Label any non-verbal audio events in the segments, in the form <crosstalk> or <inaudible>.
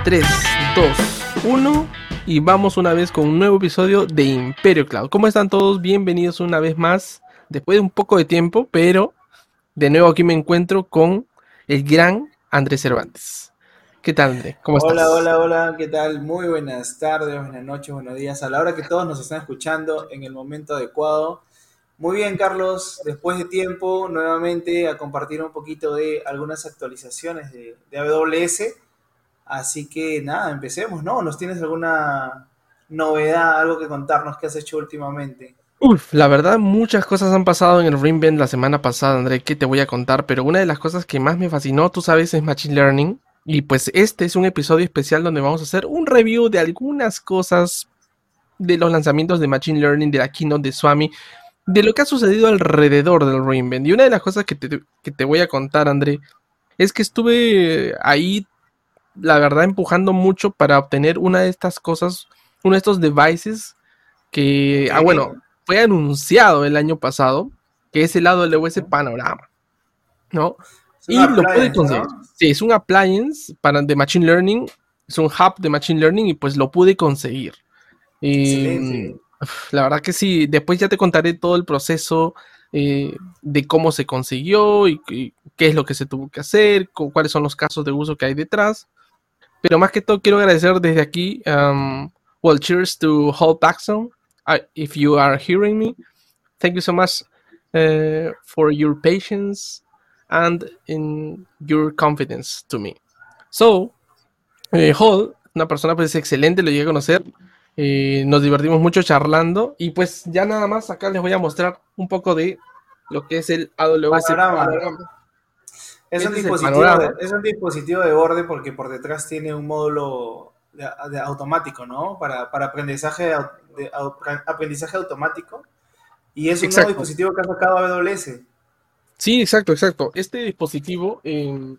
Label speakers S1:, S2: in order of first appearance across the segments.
S1: En 3, 2, 1 y vamos una vez con un nuevo episodio de Imperio Cloud. ¿Cómo están todos? Bienvenidos una vez más, después de un poco de tiempo, pero de nuevo aquí me encuentro con el gran Andrés Cervantes. ¿Qué tal, Andrés?
S2: ¿Cómo estás? Hola, hola, hola, ¿qué tal? Muy buenas tardes, buenas noches, buenos días. A la hora que todos nos están escuchando en el momento adecuado. Muy bien, Carlos, después de tiempo, nuevamente a compartir un poquito de algunas actualizaciones de, de AWS Así que nada, empecemos, ¿no? ¿Nos tienes alguna novedad, algo que contarnos que has hecho últimamente?
S1: Uf, la verdad, muchas cosas han pasado en el Ringbend la semana pasada, André, que te voy a contar, pero una de las cosas que más me fascinó, tú sabes, es Machine Learning. Y pues este es un episodio especial donde vamos a hacer un review de algunas cosas de los lanzamientos de Machine Learning, de la keynote de Swami, de lo que ha sucedido alrededor del Ringbend. Y una de las cosas que te, que te voy a contar, André, es que estuve ahí la verdad, empujando mucho para obtener una de estas cosas, uno de estos devices que, ah, bueno, fue anunciado el año pasado, que es el lado del OS Panorama, ¿no? Y lo pude conseguir. Sí, es un appliance para, de Machine Learning, es un hub de Machine Learning y pues lo pude conseguir. Y, la verdad que sí, después ya te contaré todo el proceso eh, de cómo se consiguió y, y, qué es lo que se tuvo que hacer, cuáles son los casos de uso que hay detrás. Pero más que todo quiero agradecer desde aquí, um, well, cheers to Hall Paxson, if you are hearing me. Thank you so much uh, for your patience and in your confidence to me. So, eh, Hall, una persona pues excelente, lo llegué a conocer. Eh, nos divertimos mucho charlando y pues ya nada más acá les voy a mostrar un poco de lo que es el AWS
S2: Panorama. Es un, dispositivo de, es un dispositivo de borde porque por detrás tiene un módulo de, automático, ¿no? Para, aprendizaje, de, aprendizaje automático. Y es un nuevo dispositivo que ha sacado AWS.
S1: Sí, exacto, exacto. Este dispositivo, em,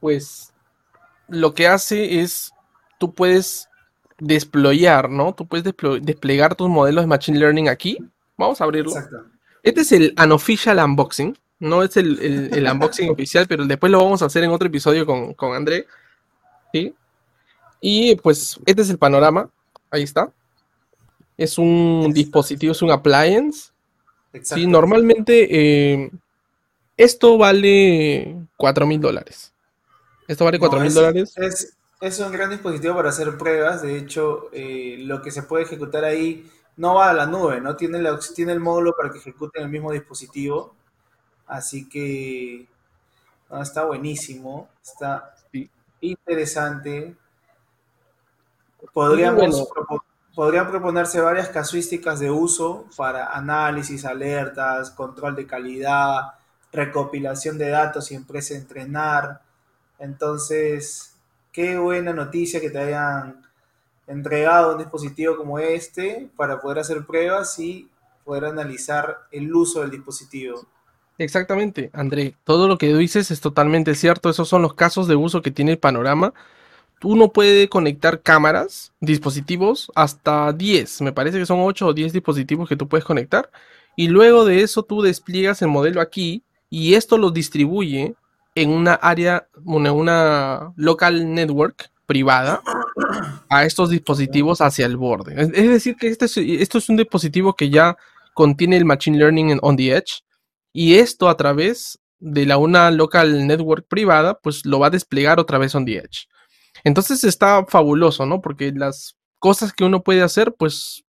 S1: pues, lo que hace es, tú puedes desployar, ¿no? Tú puedes desplegar tus modelos de Machine Learning aquí. Vamos a abrirlo. Exacto. Este es el unofficial unboxing. No es el, unboxing <laughs> oficial, pero después lo vamos a hacer en otro episodio con, con André. ¿sí? Y pues este es el panorama. Ahí está. Es un dispositivo, es un appliance. Sí, normalmente eh, esto vale 4 mil dólares. Esto vale 4 mil dólares.
S2: Es, un gran dispositivo para hacer pruebas. De hecho, eh, lo que se puede ejecutar ahí no va a la nube, ¿no? Tiene, tiene el módulo para que ejecute en el mismo dispositivo. Así que está buenísimo, está interesante. Podríamos, podrían proponerse varias casuísticas de uso para análisis, alertas, control de calidad, recopilación de datos y empresa entrenar. Entonces, qué buena noticia que te hayan entregado un dispositivo como este para poder hacer pruebas y poder analizar el uso del dispositivo.
S1: Exactamente, André. Todo lo que dices es totalmente cierto. Esos son los casos de uso que tiene el panorama. Uno puede conectar cámaras, dispositivos, hasta 10. Me parece que son 8 o 10 dispositivos que tú puedes conectar. Y luego de eso tú despliegas el modelo aquí y esto lo distribuye en una área, una, una local network privada a estos dispositivos hacia el borde. Es, decir, que este esto es un dispositivo que ya contiene el Machine Learning on the Edge y esto a través de la una local network privada, pues lo va a desplegar otra vez on the edge. Entonces está fabuloso, ¿no? Porque las cosas que uno puede hacer, pues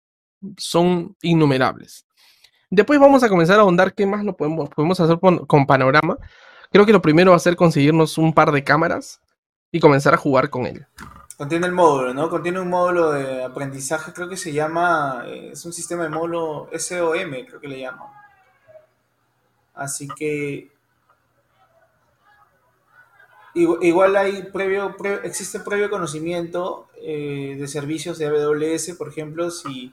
S1: son innumerables. Después vamos a comenzar a ahondar qué más lo podemos, podemos hacer con, con, Panorama. Creo que lo primero va a ser conseguirnos un par de cámaras y comenzar a jugar con él.
S2: Contiene el módulo, ¿no? Contiene un módulo de aprendizaje, creo que se llama, eh, es un sistema de módulo SOM, creo que le llaman. Así que igual hay previo, existe previo conocimiento eh, de servicios de AWS, por ejemplo, si,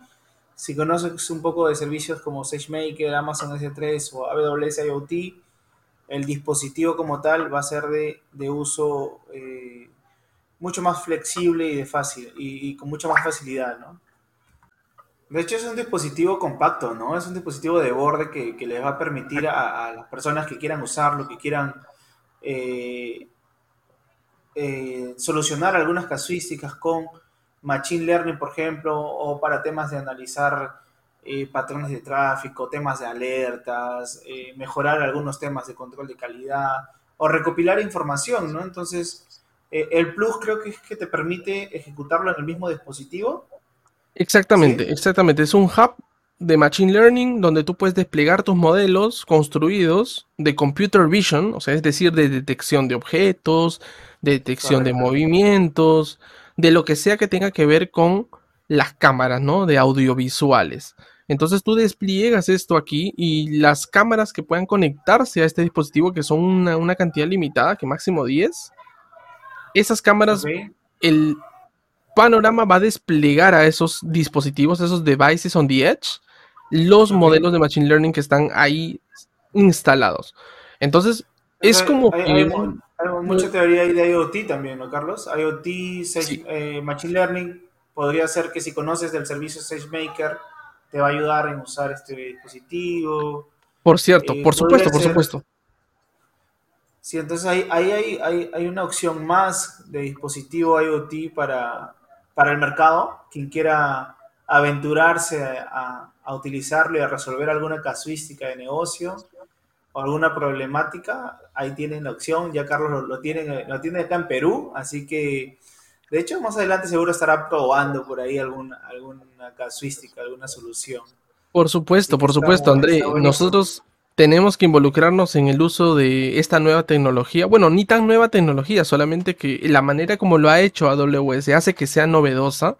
S2: conoces un poco de servicios como SageMaker, Amazon S3 o AWS IoT, el dispositivo como tal va a ser de, uso eh, mucho más flexible y de fácil y, y, con mucha más facilidad, ¿no? De hecho, es un dispositivo compacto, ¿no? Es un dispositivo de borde que, les va a permitir a, las personas que quieran usarlo, que quieran eh, eh, solucionar algunas casuísticas con Machine Learning, por ejemplo, o para temas de analizar eh, patrones de tráfico, temas de alertas, mejorar algunos temas de control de calidad o recopilar información, ¿no? Entonces, el plus creo que es que te permite ejecutarlo en el mismo dispositivo.
S1: Exactamente, exactamente. Es un hub de Machine Learning donde tú puedes desplegar tus modelos construidos de Computer Vision, o sea, es decir, de detección de objetos, de detección de movimientos, de lo que sea que tenga que ver con las cámaras, ¿no? De audiovisuales. Entonces tú despliegas esto aquí y las cámaras que puedan conectarse a este dispositivo, que son una, cantidad limitada, que máximo 10, esas cámaras, el panorama va a desplegar a esos dispositivos, esos devices on the edge, los modelos de Machine Learning que están ahí instalados. Entonces, es como
S2: hay, mucha teoría de IoT también, ¿no, Carlos? IoT, eh, Machine Learning, podría ser que si conoces del servicio SageMaker, te va a ayudar en usar este dispositivo.
S1: Por cierto, eh, por supuesto, por supuesto.
S2: Sí, entonces ahí, hay, hay, una opción más de dispositivo IoT para, para el mercado. Quien quiera aventurarse a, a utilizarlo y a resolver alguna casuística de negocio o alguna problemática, ahí tienen la opción. Ya Carlos lo, tiene, lo tiene acá en Perú, así que de hecho más adelante seguro estará probando por ahí alguna, alguna casuística, alguna solución.
S1: Por supuesto, por supuesto, André. Nosotros tenemos que involucrarnos en el uso de esta nueva tecnología. Bueno, ni tan nueva tecnología, solamente que la manera como lo ha hecho AWS hace que sea novedosa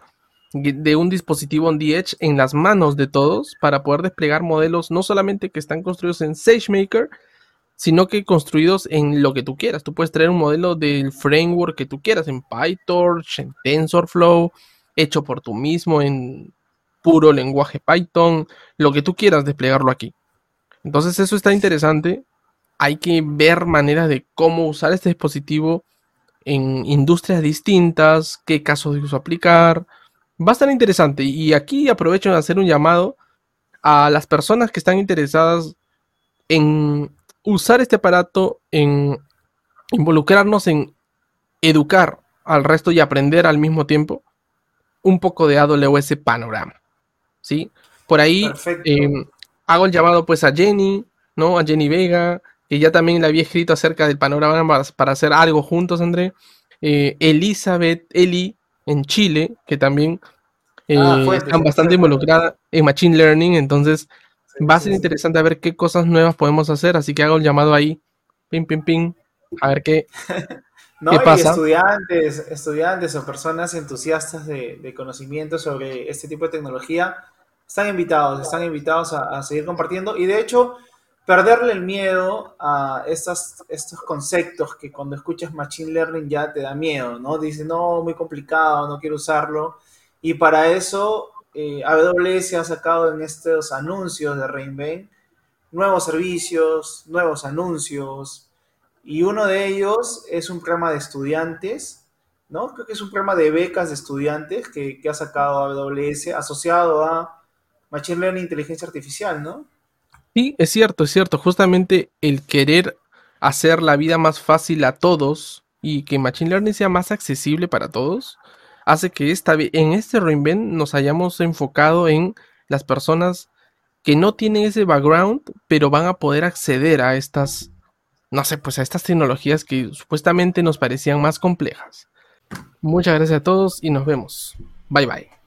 S1: de un dispositivo on the edge en las manos de todos para poder desplegar modelos no solamente que están construidos en SageMaker, sino que construidos en lo que tú quieras. Tú puedes traer un modelo del framework que tú quieras, en PyTorch, en TensorFlow, hecho por tú mismo en puro lenguaje Python, lo que tú quieras desplegarlo aquí. Entonces eso está interesante. Hay que ver maneras de cómo usar este dispositivo en industrias distintas, qué casos de uso aplicar, va a estar interesante. Y aquí aprovecho de hacer un llamado a las personas que están interesadas en usar este aparato, en involucrarnos en educar al resto y aprender al mismo tiempo un poco de AWS Panorama. ¿Sí? Por ahí hago el llamado pues a Jenny, ¿no? A Jenny Vega, que ya también le había escrito acerca del panorama para, hacer algo juntos, André. Eh, Elizabeth, Eli, en Chile, que también eh, ah, están bastante involucrada en Machine Learning, entonces va a ser interesante a ver qué cosas nuevas podemos hacer, así que hago el llamado ahí, pim, pim, pim, a ver qué, <laughs>
S2: no, pasa. estudiantes, estudiantes o personas entusiastas de, conocimiento sobre este tipo de tecnología, están invitados, están invitados a, seguir compartiendo y de hecho perderle el miedo a estas, estos conceptos que cuando escuchas Machine Learning ya te da miedo, ¿no? Dices, no, muy complicado, no quiero usarlo. Y para eso, eh, AWS ha sacado en estos anuncios de Reinvent nuevos servicios, nuevos anuncios. Y uno de ellos es un programa de estudiantes, ¿no? Creo que es un programa de becas de estudiantes que, que ha sacado AWS asociado a Machine Learning Inteligencia Artificial, ¿no?
S1: Sí, es cierto, es cierto. Justamente el querer hacer la vida más fácil a todos y que Machine Learning sea más accesible para todos, hace que esta, en este reinvent nos hayamos enfocado en las personas que no tienen ese background, pero van a poder acceder a estas, no sé, pues a estas tecnologías que supuestamente nos parecían más complejas. Muchas gracias a todos y nos vemos. Bye bye.